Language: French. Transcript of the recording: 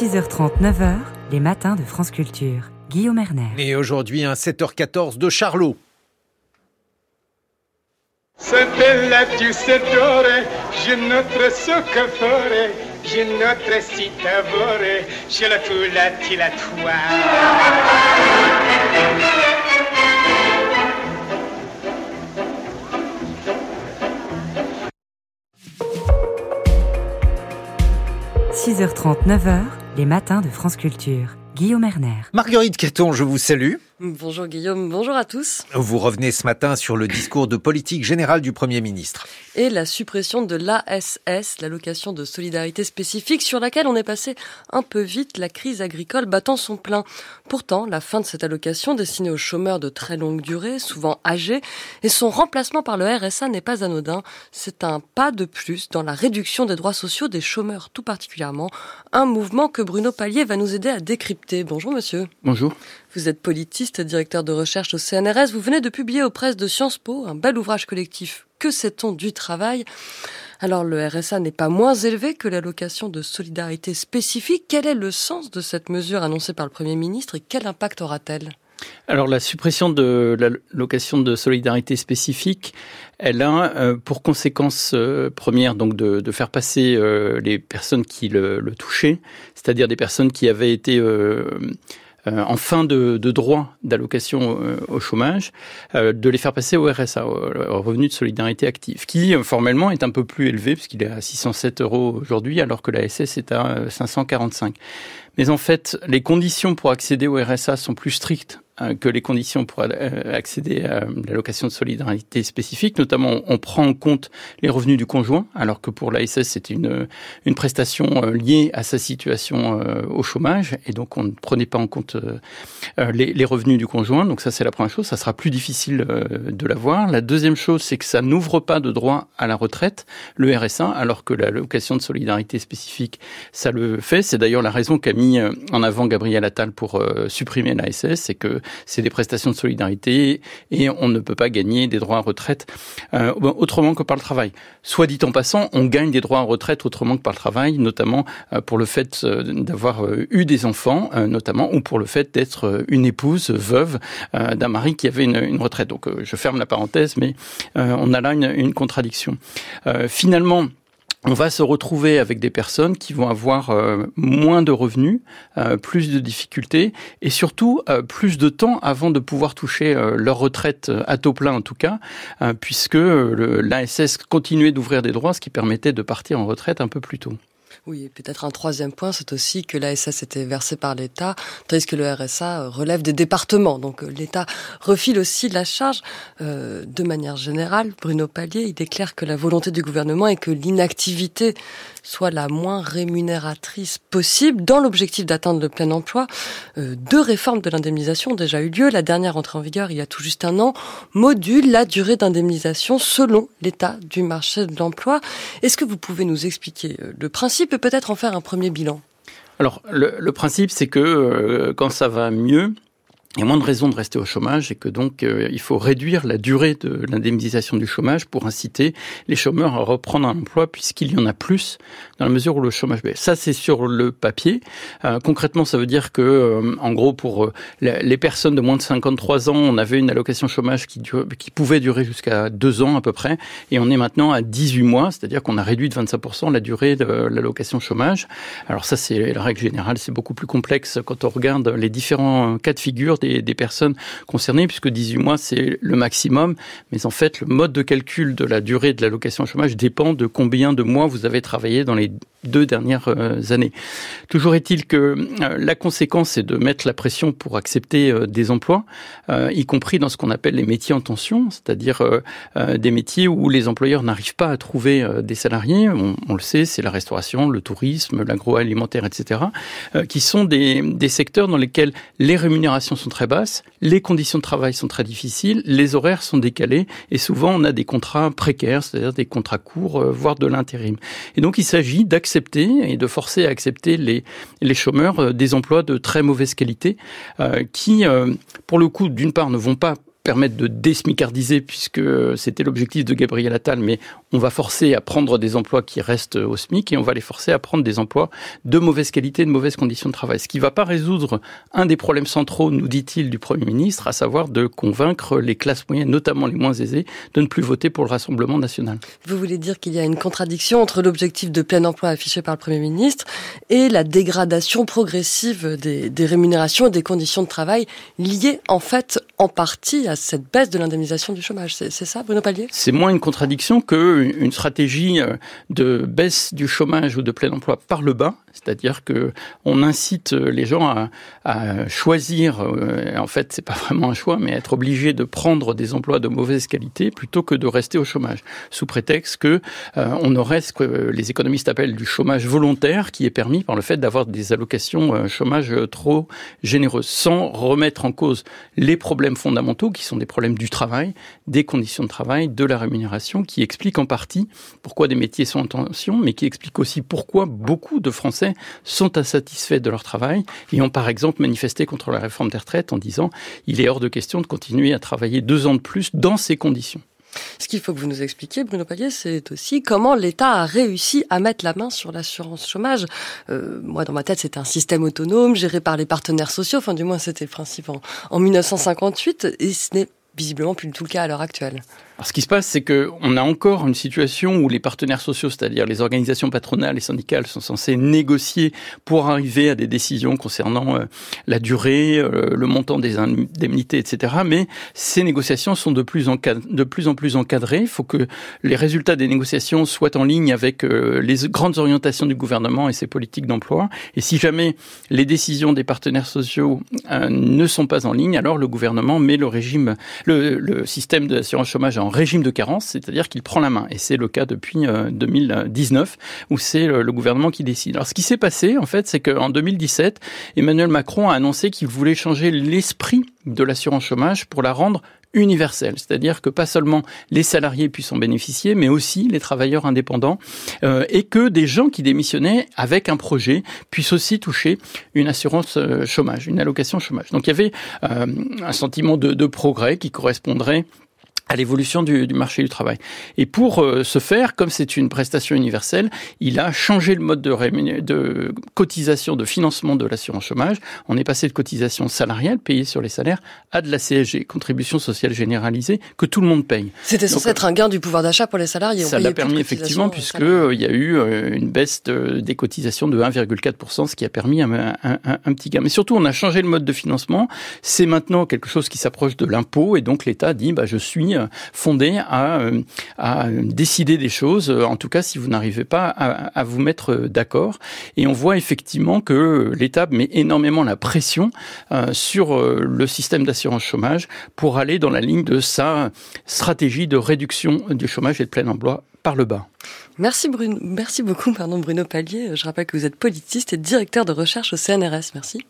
6h30, 9h, les matins de France Culture. Guillaume Erner. Et aujourd'hui, un 7h14 de Charlot. Se bella più sedore, je notre soccafore, je notre citavore, je la tila toi. 6h30, 9h, les matins de France Culture. Guillaume Erner. Marguerite Caton, je vous salue. Bonjour Guillaume, bonjour à tous. Vous revenez ce matin sur le discours de politique générale du Premier ministre. Et la suppression de l'ASS, l'allocation de solidarité spécifique, sur laquelle on est passé un peu vite, la crise agricole battant son plein. Pourtant, la fin de cette allocation destinée aux chômeurs de très longue durée, souvent âgés, et son remplacement par le RSA n'est pas anodin. C'est un pas de plus dans la réduction des droits sociaux des chômeurs, tout particulièrement. Un mouvement que Bruno Pallier va nous aider à décrypter. Bonjour monsieur. Bonjour. Vous êtes politiste, directeur de recherche au CNRS. Vous venez de publier aux presses de Sciences Po un bel ouvrage collectif. Que sait-on du travail? Alors le RSA n'est pas moins élevé que l'allocation de solidarité spécifique. Quel est le sens de cette mesure annoncée par le Premier ministre et quel impact aura-t-elle? Alors la suppression de l'allocation de solidarité spécifique, elle a euh, pour conséquence euh, première donc de, faire passer euh, les personnes qui le, touchaient, c'est-à-dire des personnes qui avaient été en fin de, droit d'allocation euh, au chômage, euh, de les faire passer au RSA, au revenu de solidarité active, qui formellement est un peu plus élevé puisqu'il est à 607 euros aujourd'hui, alors que la SS est à 545. Mais en fait, les conditions pour accéder au RSA sont plus strictes euh, que les conditions pour euh, accéder à l'allocation de solidarité spécifique. Notamment, on prend en compte les revenus du conjoint, alors que pour l'ASS, c'est une, une prestation euh, liée à sa situation au chômage, et donc on ne prenait pas en compte les, les revenus du conjoint. Donc ça, c'est la première chose. Ça sera plus difficile de l'avoir. La deuxième chose, c'est que ça n'ouvre pas de droit à la retraite, le RSA, alors que l'allocation de solidarité spécifique, ça le fait. C'est d'ailleurs la raison qu'a mis en avant Gabriel Attal pour supprimer l'ASS, c'est que c'est des prestations de solidarité et on ne peut pas gagner des droits à retraite euh, autrement que par le travail. Soit dit en passant, on gagne des droits à retraite autrement que par le travail, notamment euh, pour le fait euh, d'avoir eu des enfants, notamment, ou pour le fait d'être une épouse veuve d'un mari qui avait une, retraite. Donc je ferme la parenthèse, mais on a là une, une contradiction. finalement, on va se retrouver avec des personnes qui vont avoir euh, moins de revenus, euh, plus de difficultés et surtout euh, plus de temps avant de pouvoir toucher leur retraite à taux plein en tout cas, puisque l'ASS continuait d'ouvrir des droits, ce qui permettait de partir en retraite un peu plus tôt. Oui, peut-être un troisième point, c'est aussi que l'ASS était versée par l'État, tandis que le RSA relève des départements. Donc euh, l'État refile aussi la charge. Euh, de manière générale, Bruno Pallier, il déclare que la volonté du gouvernement est que l'inactivité soit la moins rémunératrice possible dans l'objectif d'atteindre le plein emploi. Euh, deux réformes de l'indemnisation ont déjà eu lieu. La dernière entrée en vigueur il y a tout juste un an module la durée d'indemnisation selon l'état du marché de l'emploi. Est-ce que vous pouvez nous expliquer le principe peut-être en faire un premier bilan? Alors, le, principe, c'est que euh, quand ça va mieux, il y a moins de raisons de rester au chômage et que donc euh, il faut réduire la durée de l'indemnisation du chômage pour inciter les chômeurs à reprendre un emploi puisqu'il y en a plus dans la mesure où le chômage baisse. Ça c'est sur le papier. Euh, concrètement, ça veut dire que euh, en gros pour les personnes de moins de 53 ans, on avait une allocation chômage qui, qui pouvait durer jusqu'à deux ans à peu près et on est maintenant à 18 mois, c'est-à-dire qu'on a réduit de 25% la durée de l'allocation chômage. Alors ça c'est la règle générale, c'est beaucoup plus complexe quand on regarde les différents cas de figure des, personnes concernées, puisque 18 mois, c'est le maximum. Mais en fait, le mode de calcul de la durée de l'allocation chômage dépend de combien de mois vous avez travaillé dans les deux dernières euh, années. Toujours est-il que euh, la conséquence, c'est de mettre la pression pour accepter euh, des emplois, y compris dans ce qu'on appelle les métiers en tension, c'est-à-dire des métiers où les employeurs n'arrivent pas à trouver des salariés. On, le sait, c'est la restauration, le tourisme, l'agroalimentaire, etc., qui sont des, des secteurs dans lesquels les rémunérations sont très basses, les conditions de travail sont très difficiles, les horaires sont décalés, et souvent on a des contrats précaires, c'est-à-dire des contrats courts, voire de l'intérim. Et donc il s'agit d'accepter et de forcer à accepter les, chômeurs euh, des emplois de très mauvaise qualité euh, qui, euh, pour le coup, d'une part, ne vont pas permettre de désmicardiser, puisque c'était l'objectif de Gabriel Attal, mais on va forcer à prendre des emplois qui restent au SMIC et on va les forcer à prendre des emplois de mauvaise qualité, de mauvaises conditions de travail. Ce qui ne va pas résoudre un des problèmes centraux, nous dit-il, du Premier ministre, à savoir de convaincre les classes moyennes, notamment les moins aisées, de ne plus voter pour le Rassemblement national. Vous voulez dire qu'il y a une contradiction entre l'objectif de plein emploi affiché par le Premier ministre et la dégradation progressive des, des rémunérations et des conditions de travail liées en fait en partie à cette baisse de l'indemnisation du chômage. C'est ça, Bruno Pallier C'est moins une contradiction qu'une stratégie euh, de baisse du chômage ou de plein emploi par le bas, c'est-à-dire que on incite les gens à, choisir. Euh, en fait, c'est pas vraiment un choix, mais être obligé de prendre des emplois de mauvaise qualité plutôt que de rester au chômage, sous prétexte que euh, on aurait ce que les économistes appellent du chômage volontaire, qui est permis par le fait d'avoir des allocations chômage trop généreuses, sans remettre en cause les problèmes fondamentaux qui sont des problèmes du travail, des conditions de travail, de la rémunération, qui expliquent en partie pourquoi des métiers sont en tension, mais qui expliquent aussi pourquoi beaucoup de Français sont insatisfaits de leur travail et ont par exemple manifesté contre la réforme des retraites en disant il est hors de question de continuer à travailler deux ans de plus dans ces conditions. Ce qu'il faut que vous nous expliquiez, Bruno Payet, c'est aussi comment l'État a réussi à mettre la main sur l'assurance chômage. Euh, moi, dans ma tête, c'était un système autonome géré par les partenaires sociaux. Enfin, du moins, c'était le principe en, en 1958. Et ce n'est visiblement plus du tout le cas à l'heure actuelle. Alors, ce qui se passe, c'est que on a encore une situation où les partenaires sociaux, c'est-à-dire les organisations patronales et syndicales, sont censés négocier pour arriver à des décisions concernant euh, la durée, euh, le montant des indemnités, etc. Mais ces négociations sont de plus en, de plus, en plus encadrées. Il faut que les résultats des négociations soient en ligne avec euh, les grandes orientations du gouvernement et ses politiques d'emploi. Et si jamais les décisions des partenaires sociaux ne sont pas en ligne, alors le gouvernement met le régime, le, le système d'assurance chômage en régime de carence, c'est-à-dire qu'il prend la main. Et c'est le cas depuis 2019, euh, où c'est le, gouvernement qui décide. Alors ce qui s'est passé, en fait, c'est qu'en 2017, Emmanuel Macron a annoncé qu'il voulait changer l'esprit de l'assurance chômage pour la rendre universelle, c'est-à-dire que pas seulement les salariés puissent en bénéficier, mais aussi les travailleurs indépendants, euh, et que des gens qui démissionnaient avec un projet puissent aussi toucher une assurance euh, chômage, une allocation chômage. Donc il y avait un sentiment de progrès qui correspondrait à l'évolution du, du, marché du travail. Et pour euh, ce faire, comme c'est une prestation universelle, il a changé le mode de, de cotisation, de financement de l'assurance chômage. On est passé de cotisation salariale payée sur les salaires à de la CSG, contribution sociale généralisée, que tout le monde paye. C'était censé être un gain du pouvoir d'achat pour les salariés. Ça l'a permis effectivement, puisque euh, il y a eu euh, une baisse de, des cotisations de 1,4%, ce qui a permis un, un, un, un, petit gain. Mais surtout, on a changé le mode de financement. C'est maintenant quelque chose qui s'approche de l'impôt, et donc l'État dit, bah, je suis euh, fondé à, euh, à décider des choses, euh, en tout cas si vous n'arrivez pas à, vous mettre d'accord. Et on voit effectivement que l'État met énormément la pression sur le système d'assurance chômage pour aller dans la ligne de sa stratégie de réduction du chômage et de plein emploi par le bas. Merci, Bruno, merci beaucoup pardon, Bruno Pallier. Je rappelle que vous êtes politiste et directeur de recherche au CNRS. Merci.